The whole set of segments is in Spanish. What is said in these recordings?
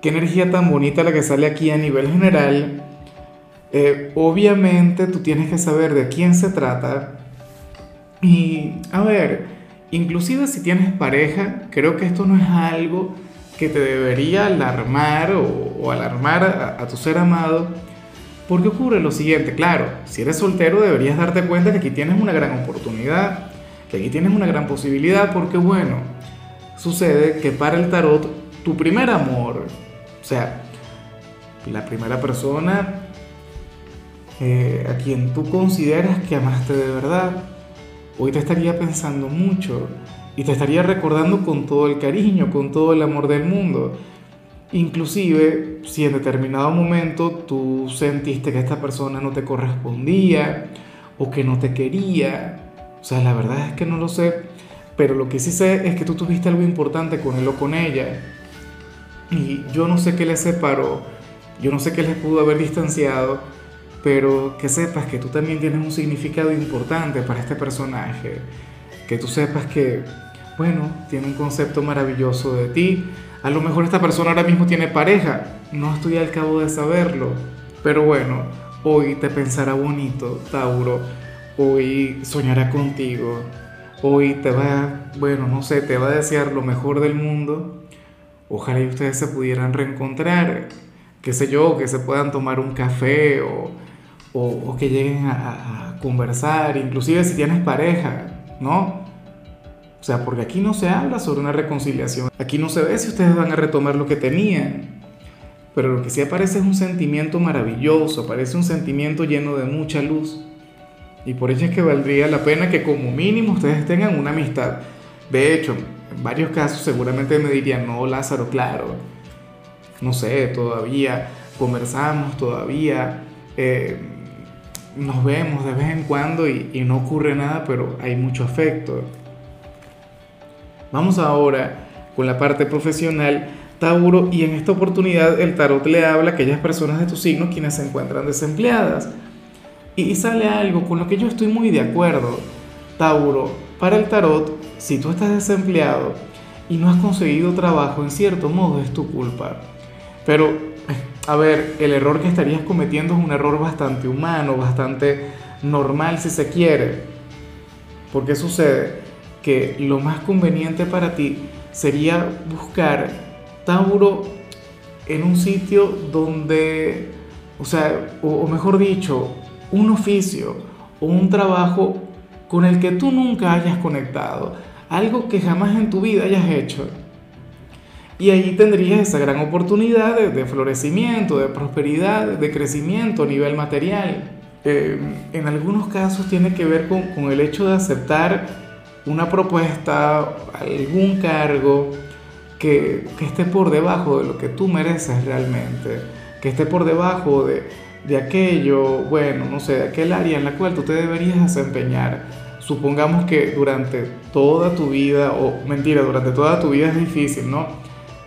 qué energía tan bonita la que sale aquí a nivel general. Eh, obviamente tú tienes que saber de quién se trata. Y a ver, inclusive si tienes pareja, creo que esto no es algo que te debería alarmar o, alarmar a, a tu ser amado. Porque ocurre lo siguiente, claro, si eres soltero deberías darte cuenta que aquí tienes una gran oportunidad, que aquí tienes una gran posibilidad, porque bueno, sucede que para el tarot tu primer amor, sea, la primera persona eh, a quien tú consideras que amaste de verdad, hoy te estaría pensando mucho y te estaría recordando con todo el cariño, con todo el amor del mundo. Inclusive si en determinado momento tú sentiste que esta persona no te correspondía o que no te quería, o sea, la verdad es que no lo sé, pero lo que sí sé es que tú tuviste algo importante con él o con ella y yo no sé qué les separó, yo no sé qué les pudo haber distanciado, pero que sepas que tú también tienes un significado importante para este personaje. Que tú sepas que, bueno, tiene un concepto maravilloso de ti. A lo mejor esta persona ahora mismo tiene pareja, no estoy al cabo de saberlo. Pero bueno, hoy te pensará bonito, Tauro. Hoy soñará contigo. Hoy te va, bueno, no sé, te va a desear lo mejor del mundo Ojalá y ustedes se pudieran reencontrar, qué sé yo, que se puedan tomar un café o, o, que lleguen a, conversar, inclusive si tienes pareja, ¿no? O sea, porque aquí no se habla sobre una reconciliación, aquí no se ve si ustedes van a retomar lo que tenían, pero lo que sí aparece es un sentimiento maravilloso, aparece un sentimiento lleno de mucha luz. Y por ello es que valdría la pena que como mínimo ustedes tengan una amistad. De hecho, en varios casos seguramente me dirían, no, Lázaro, claro, no sé, todavía conversamos, todavía eh, nos vemos de vez en cuando y, y no ocurre nada, pero hay mucho afecto. Vamos ahora con la parte profesional. Tauro, y en esta oportunidad el tarot le habla a aquellas personas de tu signo quienes se encuentran desempleadas. Y sale algo con lo que yo estoy muy de acuerdo. Tauro, para el tarot, si tú estás desempleado y no has conseguido trabajo, en cierto modo es tu culpa. Pero, a ver, el error que estarías cometiendo es un error bastante humano, bastante normal si se quiere. Porque sucede que lo más conveniente para ti sería buscar Tauro en un sitio donde, o sea, o, o mejor dicho, un oficio o un trabajo con el que tú nunca hayas conectado, algo que jamás en tu vida hayas hecho. Y ahí tendrías esa gran oportunidad de, florecimiento, de prosperidad, de crecimiento a nivel material. Eh, en algunos casos tiene que ver con, el hecho de aceptar una propuesta, algún cargo que, que, esté por debajo de lo que tú mereces realmente, que esté por debajo de, de aquello, bueno, no sé, de aquel área en la cual tú te deberías desempeñar. Supongamos que durante toda tu vida, o mentira, durante toda tu vida es difícil, ¿no?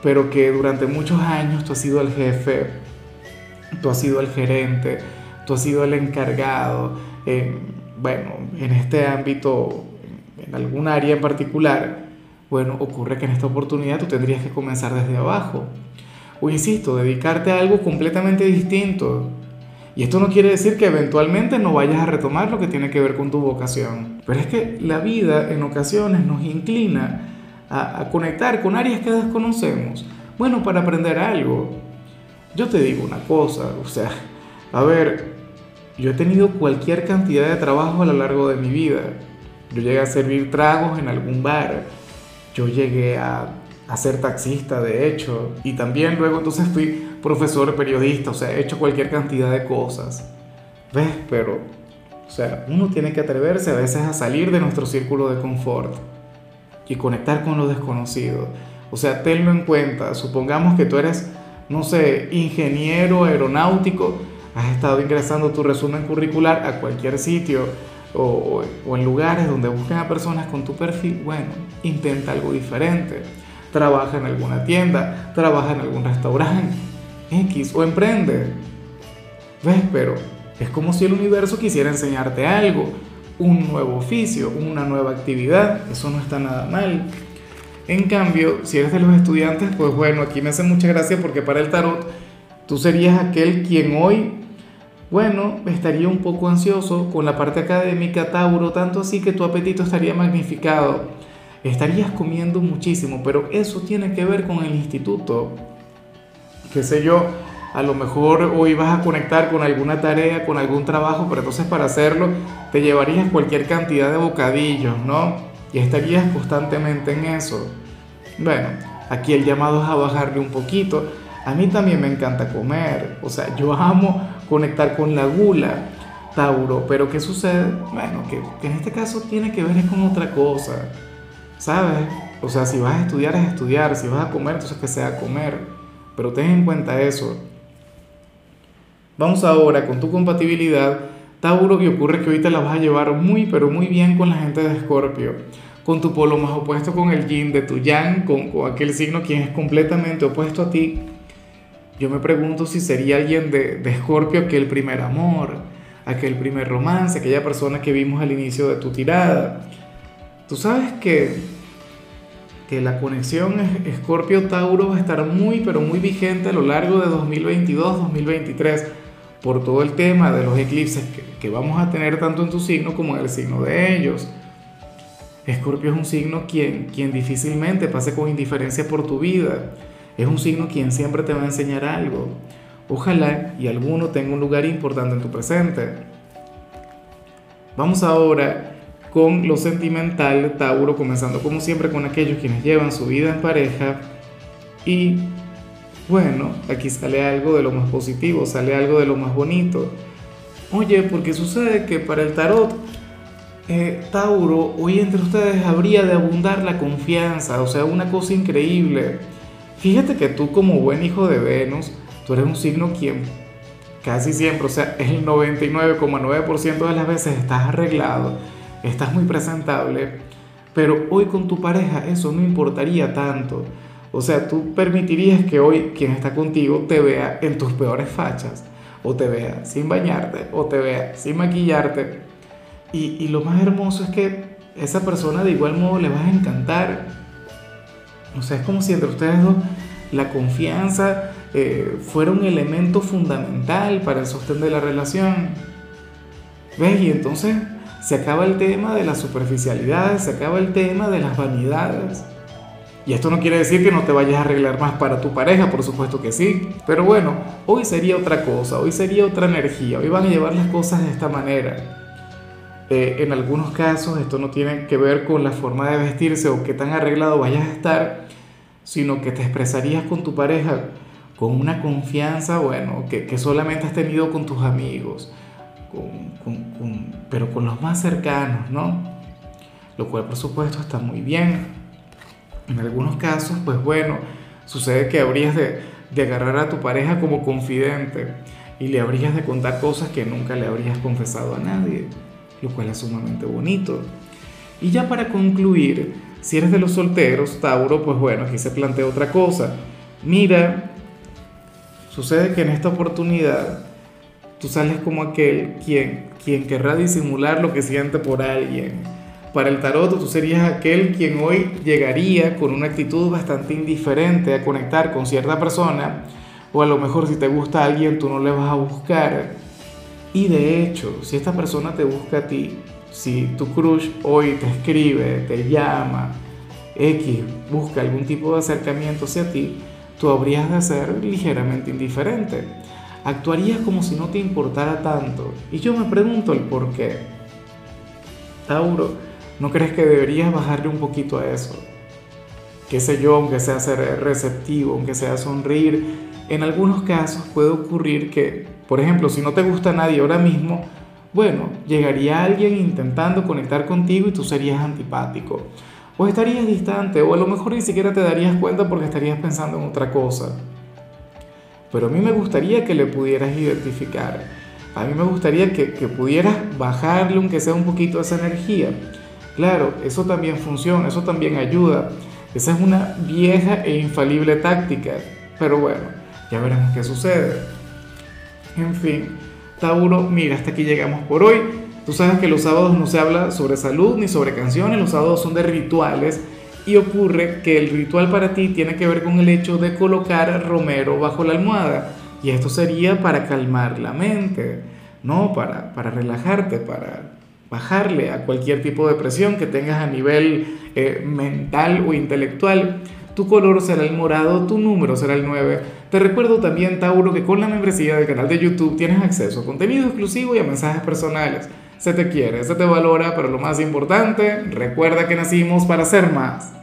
Pero que durante muchos años tú has sido el jefe, tú has sido el gerente, tú has sido el encargado, bueno, en este ámbito, en algún área en particular, bueno, ocurre que en esta oportunidad tú tendrías que comenzar desde abajo. O insisto, dedicarte a algo completamente distinto, y esto no quiere decir que eventualmente no vayas a retomar lo que tiene que ver con tu vocación. Pero es que la vida en ocasiones nos inclina a, conectar con áreas que desconocemos. Bueno, para aprender algo. Yo te digo una cosa, o sea, a ver, yo he tenido cualquier cantidad de trabajo a lo largo de mi vida. Yo llegué a servir tragos en algún bar. Yo llegué a, a ser taxista, de hecho. Y también luego entonces fui profesor, periodista, o sea, he hecho cualquier cantidad de cosas. ¿Ves? Pero, o sea, uno tiene que atreverse a veces a salir de nuestro círculo de confort y conectar con lo desconocido. O sea, tenlo en cuenta. Supongamos que tú eres no sé, ingeniero aeronáutico, has estado ingresando tu resumen curricular a cualquier sitio o, o, en lugares donde busquen a personas con tu perfil, bueno, intenta algo diferente. Trabaja en alguna tienda, trabaja en algún restaurante, X, o emprende. ¿Ves? Pero es como si el universo quisiera enseñarte algo, un nuevo oficio, una nueva actividad. Eso no está nada mal. En cambio, si eres de los estudiantes, pues bueno, aquí me hace mucha gracia porque para el tarot tú serías aquel quien hoy, bueno, estaría un poco ansioso con la parte académica, Tauro, tanto así que tu apetito estaría magnificado. Estarías comiendo muchísimo, pero eso tiene que ver con el instituto. Qué sé yo, a lo mejor hoy vas a conectar con alguna tarea, con algún trabajo, pero entonces para hacerlo te llevarías cualquier cantidad de bocadillos, ¿no? y estarías constantemente en eso. Bueno, aquí el llamado es a bajarle un poquito. A mí también me encanta comer, o sea, yo amo conectar con la gula, Tauro, pero ¿qué sucede? Bueno, que, que en este caso tiene que ver con otra cosa, ¿sabes? O sea, si vas a estudiar es estudiar, si vas a comer, entonces que sea comer, pero ten en cuenta eso. Vamos ahora con tu compatibilidad Tauro, que ocurre que ahorita la vas a llevar muy, pero muy bien con la gente de Escorpio, con tu polo más opuesto con el yin de tu yang, con, aquel signo quien es completamente opuesto a ti. Yo me pregunto si sería alguien de, Escorpio aquel primer amor, aquel primer romance, aquella persona que vimos al inicio de tu tirada. Tú sabes que, que la conexión Escorpio-Tauro va a estar muy, pero muy vigente a lo largo de 2022-2023 por todo el tema de los eclipses que, vamos a tener tanto en tu signo como en el signo de ellos. Escorpio es un signo quien, quien difícilmente pase con indiferencia por tu vida. Es un signo quien siempre te va a enseñar algo. Ojalá y alguno tenga un lugar importante en tu presente. Vamos ahora con lo sentimental, Tauro, comenzando como siempre con aquellos quienes llevan su vida en pareja y bueno, aquí sale algo de lo más positivo, sale algo de lo más bonito. Oye, porque sucede que para el tarot, eh, Tauro, hoy entre ustedes habría de abundar la confianza, o sea, una cosa increíble. Fíjate que tú como buen hijo de Venus, tú eres un signo quien casi siempre, o sea, el 99,9% de las veces estás arreglado, estás muy presentable, pero hoy con tu pareja eso no importaría tanto. O sea, tú permitirías que hoy quien está contigo te vea en tus peores fachas, o te vea sin bañarte, o te vea sin maquillarte. Y, lo más hermoso es que esa persona de igual modo le vas a encantar. O sea, es como si entre ustedes dos la confianza eh, fuera un elemento fundamental para el sostén de la relación. ¿Ves? Y entonces se acaba el tema de la superficialidad, se acaba el tema de las vanidades. Y esto no quiere decir que no te vayas a arreglar más para tu pareja, por supuesto que sí. Pero bueno, hoy sería otra cosa, hoy sería otra energía, hoy van a llevar las cosas de esta manera. Eh, en algunos casos esto no tiene que ver con la forma de vestirse o qué tan arreglado vayas a estar, sino que te expresarías con tu pareja con una confianza, bueno, que, que solamente has tenido con tus amigos, pero con los más cercanos, ¿no? Lo cual por supuesto está muy bien. En algunos casos, pues bueno, sucede que habrías de, agarrar a tu pareja como confidente y le habrías de contar cosas que nunca le habrías confesado a nadie, lo cual es sumamente bonito. Y ya para concluir, si eres de los solteros, Tauro, pues bueno, aquí se plantea otra cosa. Mira, sucede que en esta oportunidad tú sales como aquel quien, quien querrá disimular lo que siente por alguien para el tarot tú serías aquel quien hoy llegaría con una actitud bastante indiferente a conectar con cierta persona, o a lo mejor si te gusta alguien tú no le vas a buscar. Y de hecho, si esta persona te busca a ti, si tu crush hoy te escribe, te llama, X, busca algún tipo de acercamiento hacia ti, tú habrías de ser ligeramente indiferente. Actuarías como si no te importara tanto. Y yo me pregunto el por qué. Tauro, ¿No crees que deberías bajarle un poquito a eso? Qué sé yo, aunque sea ser receptivo, aunque sea sonreír. En algunos casos puede ocurrir que, por ejemplo, si no te gusta nadie ahora mismo, bueno, llegaría alguien intentando conectar contigo y tú serías antipático. O estarías distante, o a lo mejor ni siquiera te darías cuenta porque estarías pensando en otra cosa. Pero a mí me gustaría que le pudieras identificar. A mí me gustaría que, que pudieras bajarle aunque sea un poquito esa energía. Claro, eso también funciona, eso también ayuda. Esa es una vieja e infalible táctica. Pero bueno, ya veremos qué sucede. En fin, Tauro, mira, hasta aquí llegamos por hoy. Tú sabes que los sábados no se habla sobre salud ni sobre canciones, los sábados son de rituales y ocurre que el ritual para ti tiene que ver con el hecho de colocar romero bajo la almohada. Y esto sería para calmar la mente, ¿no? Para, para relajarte, para bajarle a cualquier tipo de presión que tengas a nivel eh, mental o intelectual. Tu color será el morado, tu número será el 9. Te recuerdo también, Tauro, que con la membresía del canal de YouTube tienes acceso a contenido exclusivo y a mensajes personales. Se te quiere, se te valora, pero lo más importante, recuerda que nacimos para ser más.